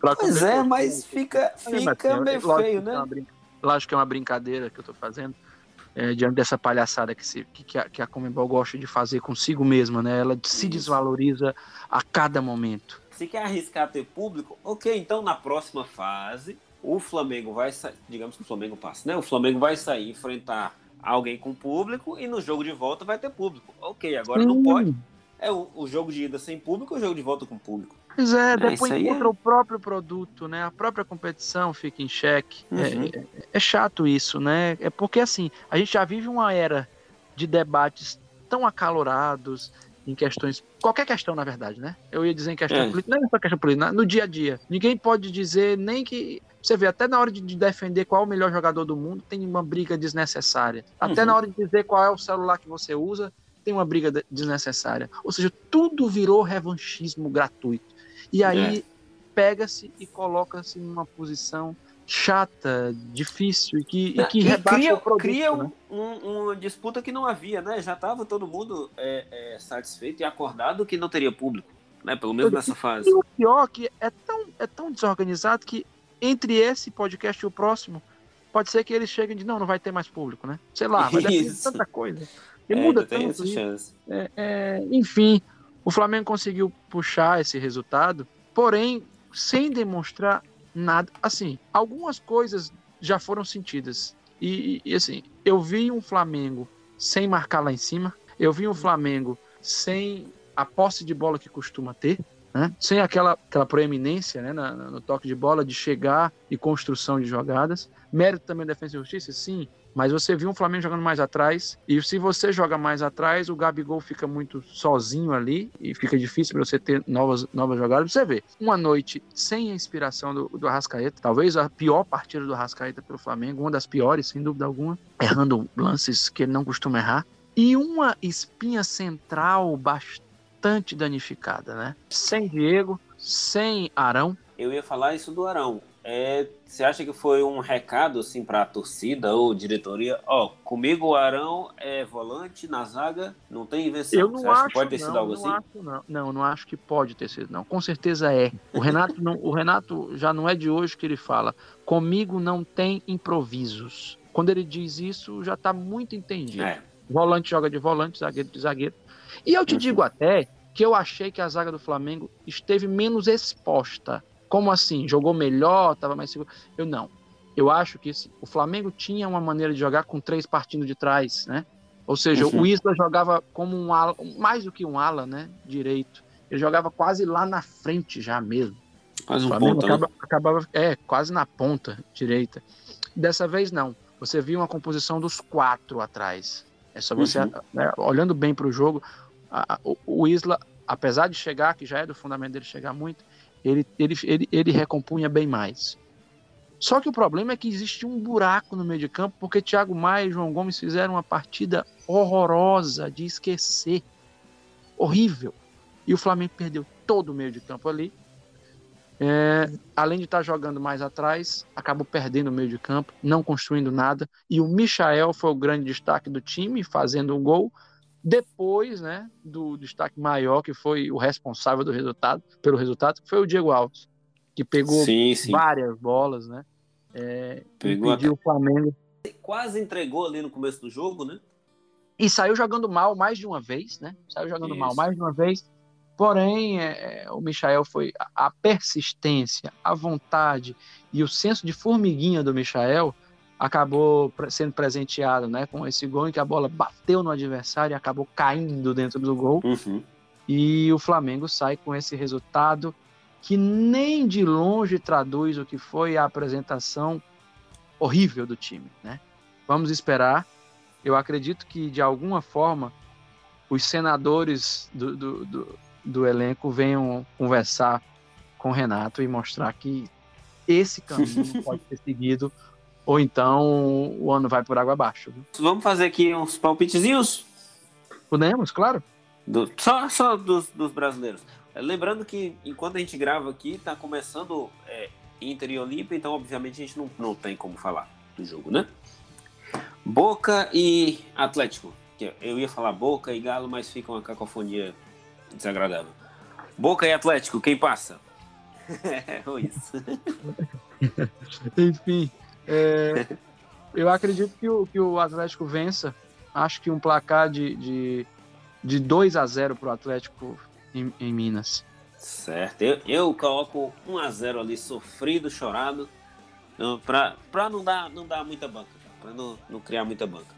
Pois é, mas fica, Mas, fica assim, meio lógico feio, é né? brin- Lógico que é uma brincadeira que eu tô fazendo. É, diante dessa palhaçada que, se, que, a, que a Comembol gosta de fazer consigo mesma, né? Ela se Isso. desvaloriza a cada momento. Se quer arriscar ter público, ok, então na próxima fase, o Flamengo vai sair, digamos que o Flamengo passe, né? O Flamengo vai sair enfrentar alguém com público e no jogo de volta vai ter público. Ok, agora não pode. É o, o jogo de ida sem público ou o jogo de volta com público? Pois é, É, depois isso aí contra é- o próprio produto, né? A própria competição fica em xeque. É- Uhum. É, é chato isso, né? É porque assim, a gente já vive uma era de debates tão acalorados em questões, qualquer questão na verdade, né? Eu ia dizer em questão É. política, não é só questão política, no dia a dia. Ninguém pode dizer nem que você vê, até na hora de de defender qual é o melhor jogador do mundo, tem uma briga desnecessária. Até Uhum. na hora de dizer qual é o celular que você usa, tem uma briga de- desnecessária. Ou seja, tudo virou revanchismo gratuito. E aí É. pega-se e coloca-se numa posição chata, difícil e que, e que E rebaixa cria, o produto. cria né? um- um- uma disputa que não havia, né? Já estava todo mundo é, é, satisfeito e acordado que não teria público, né? Pelo menos nessa fase. E o pior é que é tão, é tão desorganizado que entre esse podcast e o próximo, pode ser que eles cheguem de não, não vai ter mais público, né? Sei lá, vai Isso. tanta coisa. E É, muda tanto essa chance. É, é, enfim, o Flamengo conseguiu puxar esse resultado, porém, sem demonstrar nada. Assim, algumas coisas já foram sentidas. E, e, assim, eu vi um Flamengo sem marcar lá em cima, eu vi um Flamengo sem a posse de bola que costuma ter. Né? Sem aquela, aquela proeminência né, na- no toque de bola de chegar e construção de jogadas. Mérito também da Defesa e Justiça, sim, mas você viu um Flamengo jogando mais atrás, e se você joga mais atrás, o Gabigol fica muito sozinho ali, e fica difícil para você ter novas, novas jogadas. Você vê, uma noite sem a inspiração do, do Arrascaeta, talvez a pior partida do Arrascaeta pelo Flamengo, uma das piores, sem dúvida alguma, errando lances que ele não costuma errar, e uma espinha central bastante danificada, né? Sem Diego, sem Arão, Eu ia falar isso do Arão. É, você acha que foi um recado assim para a torcida ou diretoria? Ó, comigo o Arão é volante na zaga, não tem invenção. Eu não você acho que pode ter não, sido algo não assim? Acho, não. não, não acho que pode ter sido não. Com certeza é. O Renato não, o Renato já não é de hoje que ele fala. Comigo não tem improvisos. Quando ele diz isso, já está muito entendido. É. Volante joga de volante, zagueiro de zagueiro. E eu te uhum. digo até que eu achei que a zaga do Flamengo esteve menos exposta como assim? Jogou melhor, estava mais seguro? Eu não. Eu acho que assim, o Flamengo tinha uma maneira de jogar com três partindo de trás, né? Ou seja, uhum. o Isla jogava como um ala, mais do que um ala, né? Direito. Ele jogava quase lá na frente já mesmo. Quase um ponta, acaba, né? acabava, é, quase na ponta direita. Dessa vez não. Você viu uma composição dos quatro atrás. É só você, uhum. né, olhando bem para o jogo, o Isla, apesar de chegar, que já é do fundamento dele chegar muito, ele, ele, ele, ele recompunha bem mais. Só que o problema é que existe um buraco no meio de campo, porque Thiago Maia e João Gomes fizeram uma partida horrorosa de esquecer. Horrível. E o Flamengo perdeu todo o meio de campo ali. É, além de estar jogando mais atrás, acabou perdendo o meio de campo, não construindo nada. E o Michael foi o grande destaque do time, fazendo o gol, depois, né, do destaque maior, que foi o responsável do resultado, pelo resultado, que foi o Diego Alves, que pegou sim, sim. várias bolas, né? É, pegou até... o Flamengo. Quase entregou ali no começo do jogo, né? E saiu jogando mal mais de uma vez, né? Saiu jogando Isso. mal mais de uma vez. Porém, é, é o Michael foi a persistência, a vontade e o senso de formiguinha do Michael acabou sendo presenteado né, com esse gol em que a bola bateu no adversário e acabou caindo dentro do gol. Uhum. E o Flamengo sai com esse resultado que nem de longe traduz o que foi a apresentação horrível do time. Né? Vamos esperar. Eu acredito que, de alguma forma, os senadores do, do, do, do elenco venham conversar com o Renato e mostrar que esse caminho pode ser seguido ou então o ano vai por água abaixo. Vamos fazer aqui uns palpitezinhos? Podemos, claro. Do, só só dos, dos, brasileiros. Lembrando que enquanto a gente grava aqui, tá começando é, Inter e Olímpia, então obviamente a gente não, não tem como falar do jogo, né? Boca e Atlético. Eu ia falar Boca e Galo, mas fica uma cacofonia desagradável. Boca e Atlético, quem passa? é isso. Enfim, é, eu acredito que o, que o Atlético vença. Acho que um placar de, de, de 2 a 0 para o Atlético em, em, Minas. Certo. Eu, eu coloco 1 a 0 ali, sofrido, chorado, para não dar, não dar muita banca, para não, não criar muita banca.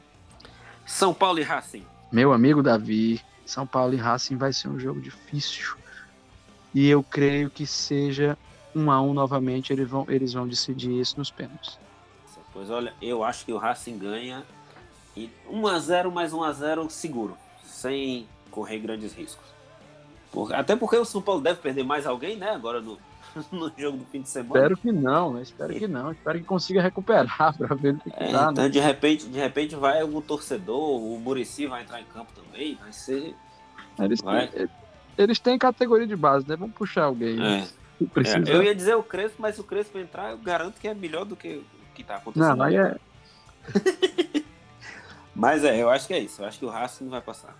São Paulo e Racing. Meu amigo Davi, São Paulo e Racing vai ser um jogo difícil. E eu creio que seja 1 a 1 novamente, eles vão, eles vão decidir isso nos pênaltis. Pois olha, eu acho que o Racing ganha e 1 a 0 mais 1 a 0 seguro, sem correr grandes riscos. Por, até porque o São Paulo deve perder mais alguém, né? Agora no, no jogo do fim de semana. Espero que não, né? Espero e... que não. Espero que consiga recuperar para ver o que, é, dá, Então, né? de repente, de repente vai algum torcedor, o Murici vai entrar em campo também, vai ser. Eles, vai. Têm, eles têm categoria de base, né? Vamos puxar alguém. É. É, eu ia dizer o Crespo, mas o Crespo entrar, eu garanto que é melhor do que que tá acontecendo. Não, aí é. Mas é, eu acho que é isso. Eu acho que o Racing vai passar.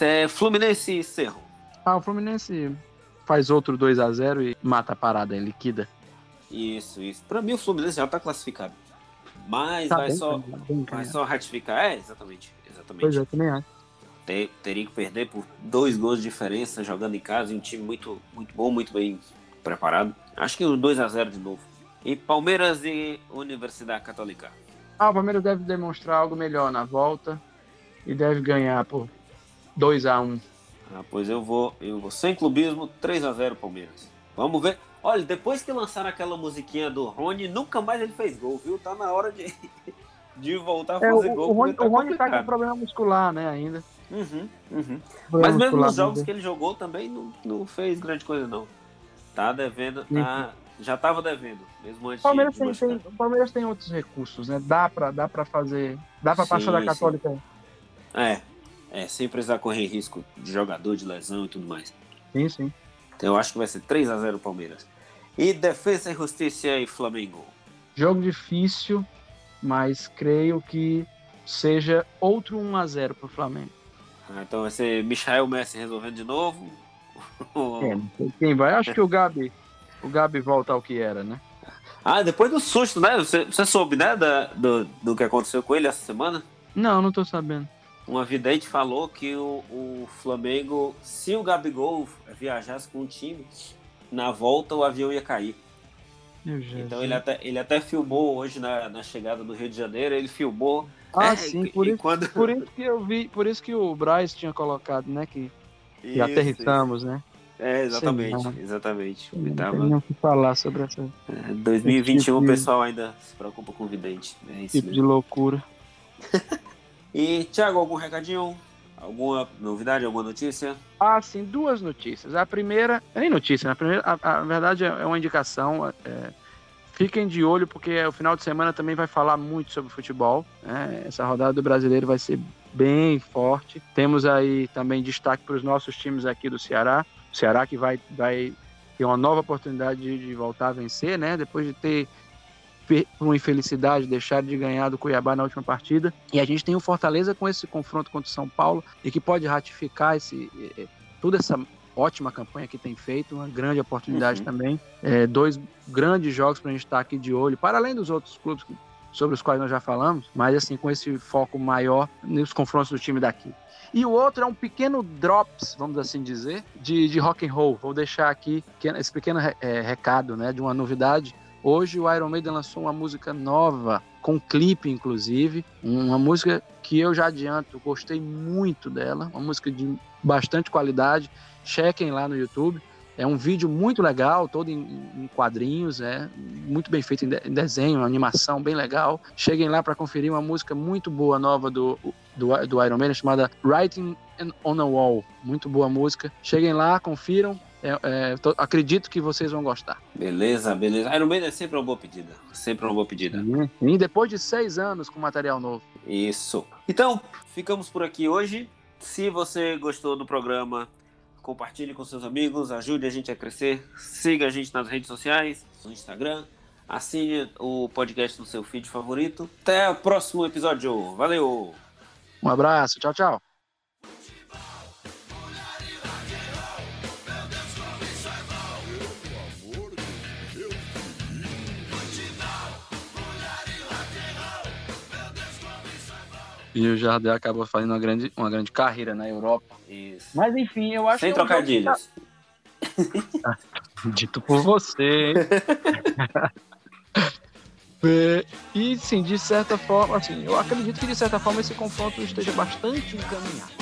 É Fluminense e Cerro. Ah, o Fluminense faz outro 2 a 0 e mata a parada, liquida. Isso, isso. Pra mim o Fluminense já tá classificado. Mas tá vai, bem, só, bem, vai só ratificar. É, exatamente. exatamente. Pois é, também acho. Ter, teria que perder por dois gols de diferença jogando em casa em um time muito, muito bom, muito bem preparado. Acho que o 2 a 0 de novo. E Palmeiras e Universidade Católica. Ah, o Palmeiras deve demonstrar algo melhor na volta e deve ganhar por 2 a 1 ah, pois eu vou, eu vou sem clubismo, 3 a 0 Palmeiras. Vamos ver. Olha, depois que lançaram aquela musiquinha do Rony, nunca mais ele fez gol, viu? Tá na hora de, de voltar a é, fazer é, o, gol. O Rony, tá, o Rony tá com problema muscular, né, ainda. Uhum, uhum. Mas mesmo nos jogos que ele jogou também não, não fez grande coisa, não. Tá devendo, tá, já estava devendo, mesmo antes Palmeiras de, tem, tem, O Palmeiras tem outros recursos, né? Dá para dá pra fazer. Dá para passar da Católica. Sim. É, é, sem precisar correr risco de jogador, de lesão e tudo mais. Sim, sim. Então eu acho que vai ser 3 a 0 Palmeiras. E Defesa e Justiça e Flamengo. Jogo difícil, mas creio que seja outro 1 a 0 para o Flamengo. Ah, então vai ser Michael Messi resolvendo de novo. É, não sei quem vai? Acho que o Gabi, o Gabi volta ao que era, né? Ah, depois do susto, né? Você, você soube, né, da, do, do que aconteceu com ele essa semana? Não, não tô sabendo. Uma vidente falou que o, o Flamengo, se o Gabigol viajasse com o time, na volta o avião ia cair. Então ele até, ele até filmou hoje na, na chegada do Rio de Janeiro, ele filmou. Ah, É, sim, por isso, quando- por isso que eu vi, por isso que o Braz tinha colocado, né, que, que Isso, aterrissamos, né? É, exatamente, Sei exatamente. Não tava- tem nem o que falar sobre essa é, 2021 o Tipo de- pessoal ainda se preocupa com vidente. É isso tipo de mesmo. loucura. E, Thiago, algum recadinho? Alguma novidade, alguma notícia? Ah, sim, duas notícias. A primeira, é nem notícia, né? A primeira, a, a verdade é é uma indicação. é, fiquem de olho, porque o final de semana também vai falar muito sobre futebol. né? Essa rodada do brasileiro vai ser bem forte. Temos aí também destaque para os nossos times aqui do Ceará. Ceará que vai, vai ter uma nova oportunidade de, de voltar a vencer, né? Depois de ter, por uma infelicidade, deixado de ganhar do Cuiabá na última partida. E a gente tem o Fortaleza com esse confronto contra o São Paulo e que pode ratificar esse, toda essa ótima campanha que tem feito, uma grande oportunidade Uhum. também. É, dois grandes jogos para a gente estar aqui de olho, para além dos outros clubes que- sobre os quais nós já falamos, mas assim, com esse foco maior nos confrontos do time daqui. E o outro é um pequeno drops, vamos assim dizer, de, de rock and roll. Vou deixar aqui esse pequeno eh, recado, né, de uma novidade. Hoje o Iron Maiden lançou uma música nova, com clipe inclusive, uma música que eu já adianto, gostei muito dela, uma música de bastante qualidade. Chequem lá no YouTube. É um vídeo muito legal, todo em, em quadrinhos, é muito bem feito em, de- em desenho, animação bem legal. Cheguem lá para conferir uma música muito boa nova do, do, do Iron Maiden chamada Writing on a Wall. Muito boa música. Cheguem lá, confiram. É, é, tô- acredito que vocês vão gostar. Beleza, beleza. Iron Maiden é sempre uma boa pedida. Sempre uma boa pedida. E depois de seis anos com material novo. Isso. Então, ficamos por aqui hoje. Se você gostou do programa, compartilhe com seus amigos, ajude a gente a crescer. Siga a gente nas redes sociais, no Instagram. Assine o podcast no seu feed favorito. Até o próximo episódio. Valeu! Um abraço, tchau, tchau. E o Jardel acabou fazendo uma grande, uma grande carreira na Europa. Isso. Mas enfim, eu acho Sem que. é jogo que trocadilhos. tá- Dito por você. É, e sim, de certa forma, assim, eu acredito que de certa forma esse confronto esteja bastante encaminhado.